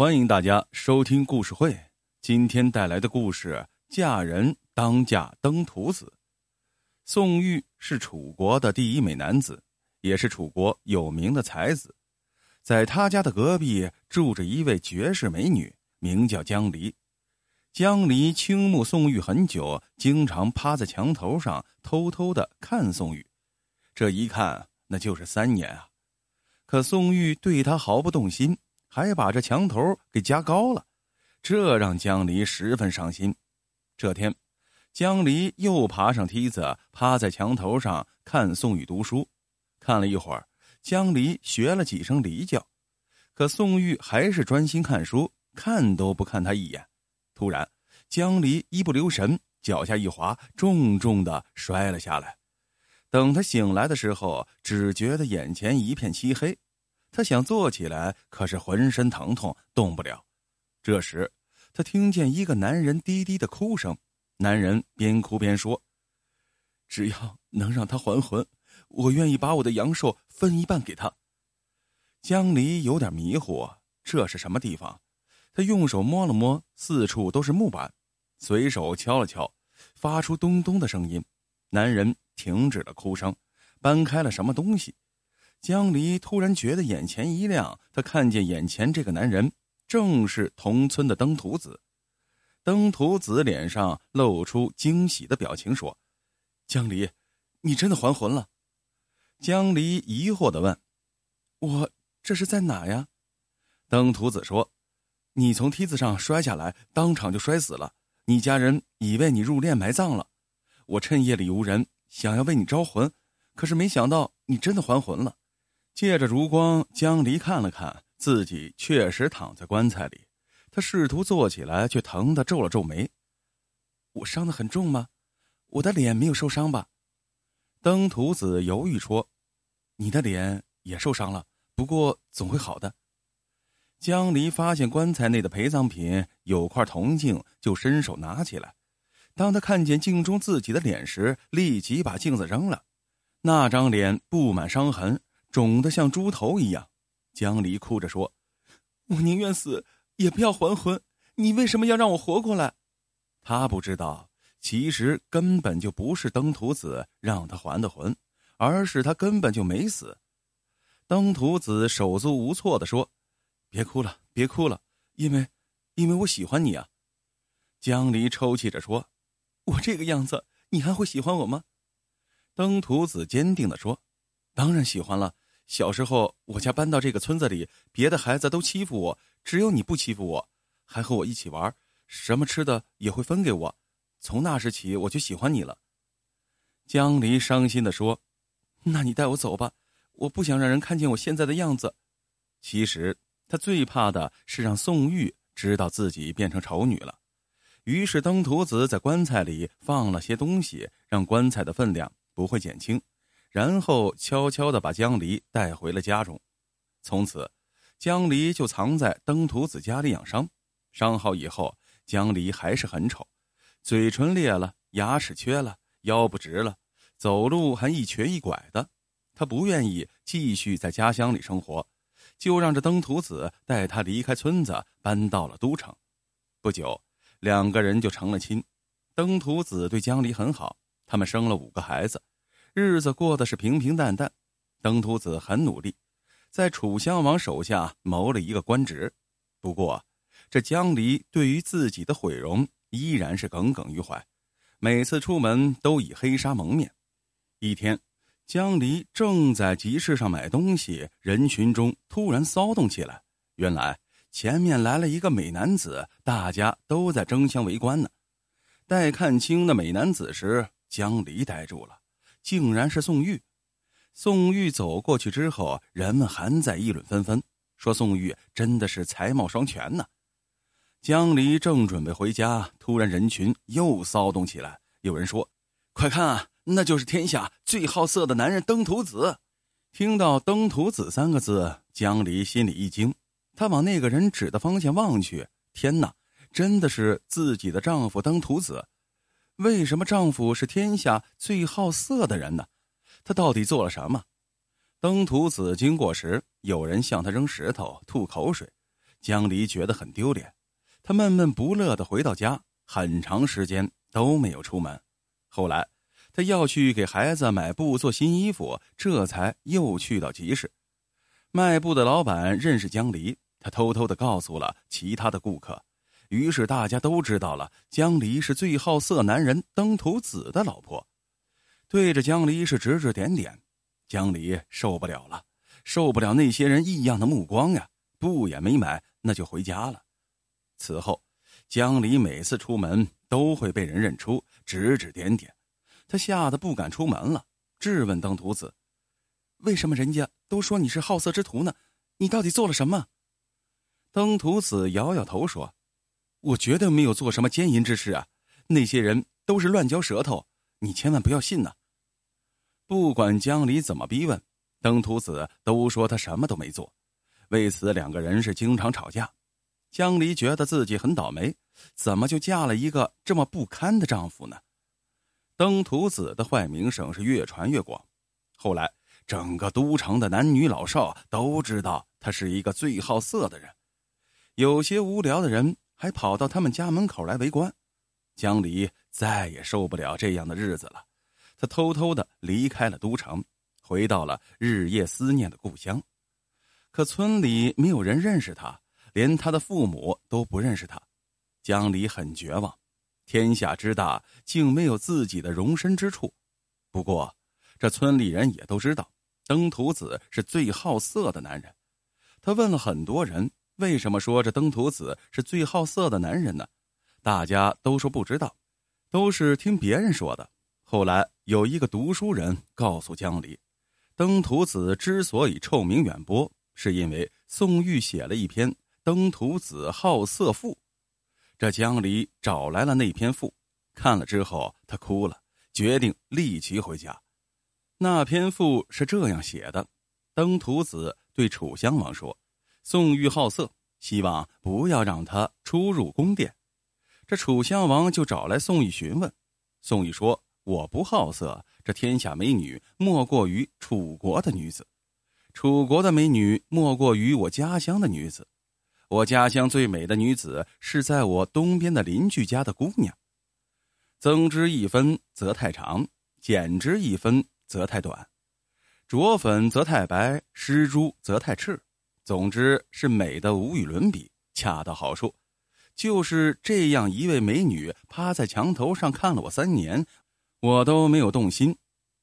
欢迎大家收听故事会。今天带来的故事：嫁人当嫁登徒子。宋玉是楚国的第一美男子，也是楚国有名的才子。在他家的隔壁住着一位绝世美女，名叫江离。江离倾慕宋玉很久，经常趴在墙头上偷偷的看宋玉。这一看，那就是三年啊！可宋玉对他毫不动心。还把这墙头给加高了，这让江离十分伤心。这天，江离又爬上梯子，趴在墙头上看宋玉读书。看了一会儿，江离学了几声离叫，可宋玉还是专心看书，看都不看他一眼。突然，江离一不留神，脚下一滑，重重的摔了下来。等他醒来的时候，只觉得眼前一片漆黑。他想坐起来，可是浑身疼痛，动不了。这时，他听见一个男人低低的哭声。男人边哭边说：“只要能让他还魂，我愿意把我的阳寿分一半给他。”江离有点迷糊，这是什么地方？他用手摸了摸，四处都是木板，随手敲了敲，发出咚咚的声音。男人停止了哭声，搬开了什么东西。江离突然觉得眼前一亮，他看见眼前这个男人正是同村的登徒子。登徒子脸上露出惊喜的表情，说：“江离，你真的还魂了？”江离疑惑的问：“我这是在哪呀？”登徒子说：“你从梯子上摔下来，当场就摔死了。你家人以为你入殓埋葬了，我趁夜里无人，想要为你招魂，可是没想到你真的还魂了。”借着烛光，江离看了看自己，确实躺在棺材里。他试图坐起来，却疼得皱了皱眉。我伤得很重吗？我的脸没有受伤吧？登徒子犹豫说：“你的脸也受伤了，不过总会好的。”江离发现棺材内的陪葬品有块铜镜，就伸手拿起来。当他看见镜中自己的脸时，立即把镜子扔了。那张脸布满伤痕。肿得像猪头一样，江离哭着说：“我宁愿死，也不要还魂。你为什么要让我活过来？”他不知道，其实根本就不是登徒子让他还的魂，而是他根本就没死。登徒子手足无措的说：“别哭了，别哭了，因为，因为我喜欢你啊。”江离抽泣着说：“我这个样子，你还会喜欢我吗？”登徒子坚定的说：“当然喜欢了。”小时候，我家搬到这个村子里，别的孩子都欺负我，只有你不欺负我，还和我一起玩，什么吃的也会分给我。从那时起，我就喜欢你了。江离伤心的说：“那你带我走吧，我不想让人看见我现在的样子。”其实他最怕的是让宋玉知道自己变成丑女了。于是登徒子在棺材里放了些东西，让棺材的分量不会减轻。然后悄悄地把江离带回了家中，从此，江离就藏在登徒子家里养伤。伤好以后，江离还是很丑，嘴唇裂了，牙齿缺了，腰不直了，走路还一瘸一拐的。他不愿意继续在家乡里生活，就让这登徒子带他离开村子，搬到了都城。不久，两个人就成了亲。登徒子对江离很好，他们生了五个孩子。日子过得是平平淡淡，登徒子很努力，在楚襄王手下谋了一个官职。不过，这江离对于自己的毁容依然是耿耿于怀，每次出门都以黑纱蒙面。一天，江离正在集市上买东西，人群中突然骚动起来。原来前面来了一个美男子，大家都在争相围观呢。待看清那美男子时，江离呆住了。竟然是宋玉，宋玉走过去之后，人们还在议论纷纷，说宋玉真的是才貌双全呢。江离正准备回家，突然人群又骚动起来，有人说：“快看啊，那就是天下最好色的男人登徒子。”听到“登徒子”三个字，江离心里一惊，他往那个人指的方向望去，天哪，真的是自己的丈夫登徒子。为什么丈夫是天下最好色的人呢？他到底做了什么？登徒子经过时，有人向他扔石头、吐口水。江离觉得很丢脸，他闷闷不乐的回到家，很长时间都没有出门。后来，他要去给孩子买布做新衣服，这才又去到集市。卖布的老板认识江离，他偷偷的告诉了其他的顾客，于是大家都知道了江离是最好色男人登徒子的老婆。对着江离是指指点点，江离受不了了，受不了那些人异样的目光呀！不也没买，那就回家了。此后，江离每次出门都会被人认出，指指点点，他吓得不敢出门了，质问登徒子：“为什么人家都说你是好色之徒呢？你到底做了什么？”登徒子摇摇头说：“我绝对没有做什么奸淫之事啊！那些人都是乱嚼舌头，你千万不要信呐。”不管江离怎么逼问，登徒子都说他什么都没做。为此，两个人是经常吵架。江离觉得自己很倒霉，怎么就嫁了一个这么不堪的丈夫呢？登徒子的坏名声是越传越广，后来整个都城的男女老少都知道他是一个最好色的人。有些无聊的人还跑到他们家门口来围观。江离再也受不了这样的日子了。他偷偷的离开了都城，回到了日夜思念的故乡。可村里没有人认识他，连他的父母都不认识他。江离很绝望，天下之大，竟没有自己的容身之处。不过，这村里人也都知道，登徒子是最好色的男人。他问了很多人，为什么说这登徒子是最好色的男人呢？大家都说不知道，都是听别人说的。后来有一个读书人告诉江离，登徒子之所以臭名远播，是因为宋玉写了一篇《登徒子好色赋》。这江离找来了那篇赋，看了之后他哭了，决定立即回家。那篇赋是这样写的：登徒子对楚襄王说，宋玉好色，希望不要让他出入宫殿。这楚襄王就找来宋玉询问，宋玉说。我不好色，这天下美女莫过于楚国的女子，楚国的美女莫过于我家乡的女子，我家乡最美的女子是在我东边的邻居家的姑娘。增之一分则太长，减之一分则太短，着粉则太白，施朱则太赤。总之是美的无与伦比，恰到好处。就是这样一位美女，趴在墙头上看了我三年。我都没有动心，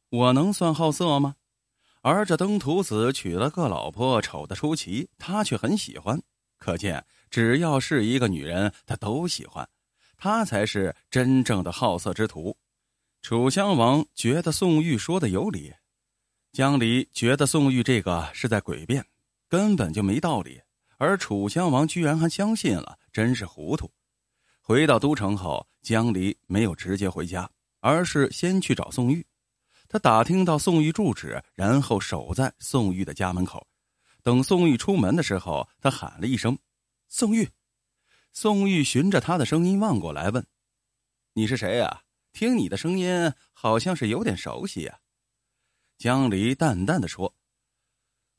我能算好色吗？而这登徒子娶了个老婆，丑的出奇，他却很喜欢。可见，只要是一个女人，他都喜欢，他才是真正的好色之徒。楚襄王觉得宋玉说的有理，江离觉得宋玉这个是在诡辩，根本就没道理。而楚襄王居然还相信了，真是糊涂。回到都城后，江离没有直接回家。而是先去找宋玉，他打听到宋玉住址，然后守在宋玉的家门口。等宋玉出门的时候，他喊了一声：“宋玉。”宋玉循着他的声音望过来，问：“你是谁呀？听你的声音，好像是有点熟悉呀。”江离淡淡的说：“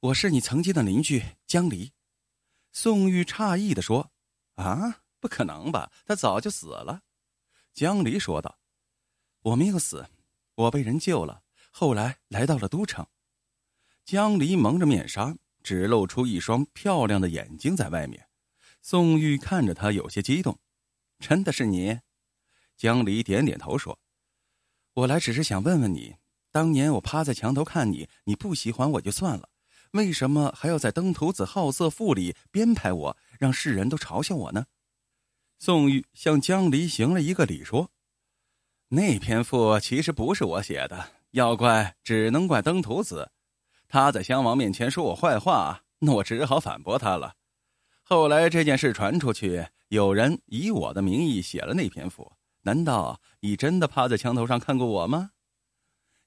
我是你曾经的邻居江离。”宋玉诧异的说：“啊，不可能吧？他早就死了。”江离说道。我没有死，我被人救了。后来来到了都城，江离蒙着面纱，只露出一双漂亮的眼睛在外面。宋玉看着他，有些激动：“真的是你？”江离点点头说：“我来只是想问问你，当年我趴在墙头看你，你不喜欢我就算了，为什么还要在《登徒子好色赋》里编排我，让世人都嘲笑我呢？”宋玉向江离行了一个礼，说。那篇赋其实不是我写的，要怪只能怪登徒子，他在襄王面前说我坏话，那我只好反驳他了。后来这件事传出去，有人以我的名义写了那篇赋，难道你真的趴在墙头上看过我吗？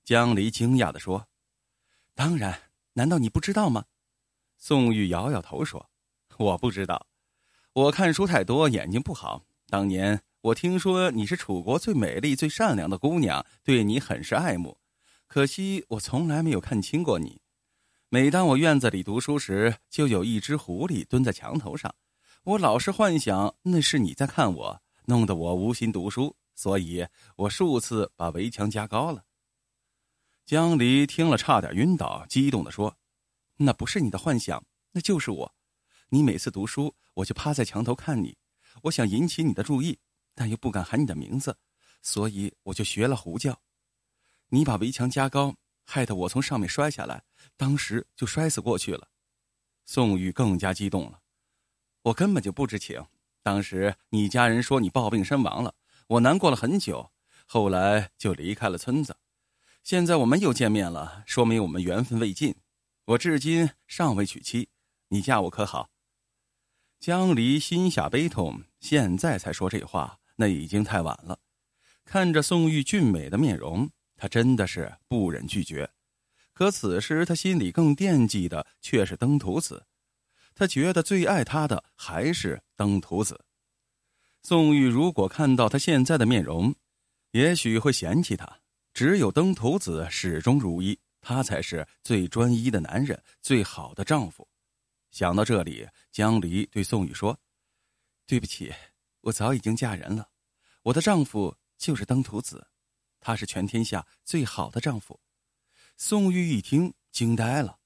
江离惊讶的说：“当然，难道你不知道吗？”宋玉摇摇头说：“我不知道，我看书太多，眼睛不好。当年。”我听说你是楚国最美丽、最善良的姑娘，对你很是爱慕。可惜我从来没有看清过你。每当我院子里读书时，就有一只狐狸蹲在墙头上，我老是幻想那是你在看我，弄得我无心读书，所以我数次把围墙加高了。江离听了差点晕倒，激动的说：“那不是你的幻想，那就是我。你每次读书，我就趴在墙头看你，我想引起你的注意，但又不敢喊你的名字，所以我就学了胡叫。你把围墙加高，害得我从上面摔下来，当时就摔死过去了。”宋玉更加激动了。我根本就不知情。当时你家人说你暴病身亡了，我难过了很久，后来就离开了村子。现在我们又见面了，说明我们缘分未尽。我至今尚未娶妻，你嫁我可好？江离心下悲痛，现在才说这话，那已经太晚了。看着宋玉俊美的面容，他真的是不忍拒绝。可此时他心里更惦记的却是登徒子。他觉得最爱他的还是登徒子。宋玉如果看到他现在的面容，也许会嫌弃他。只有登徒子始终如一，他才是最专一的男人，最好的丈夫。想到这里，江离对宋玉说：“对不起，我早已经嫁人了。我的丈夫就是登徒子，他是全天下最好的丈夫。”宋玉一听，惊呆了。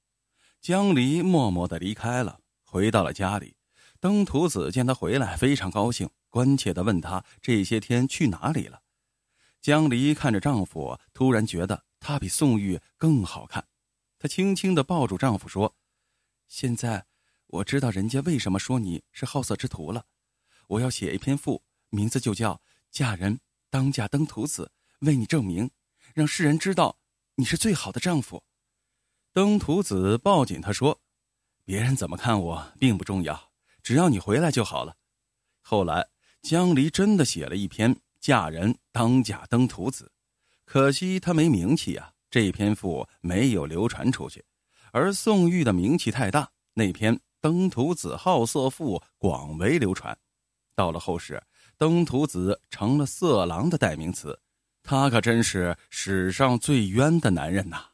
江离默默的离开了。回到了家里，登徒子见他回来，非常高兴，关切的问他这些天去哪里了。江离看着丈夫，突然觉得他比宋玉更好看。她轻轻的抱住丈夫说：“现在我知道人家为什么说你是好色之徒了。我要写一篇赋，名字就叫《嫁人当嫁登徒子》，为你证明，让世人知道你是最好的丈夫。”登徒子抱紧他说。别人怎么看我并不重要，只要你回来就好了。后来江离真的写了一篇《嫁人当嫁登徒子》，可惜他没名气啊，这篇赋没有流传出去。而宋玉的名气太大，那篇《登徒子好色赋》广为流传。到了后世，登徒子成了色狼的代名词，他可真是史上最冤的男人呐。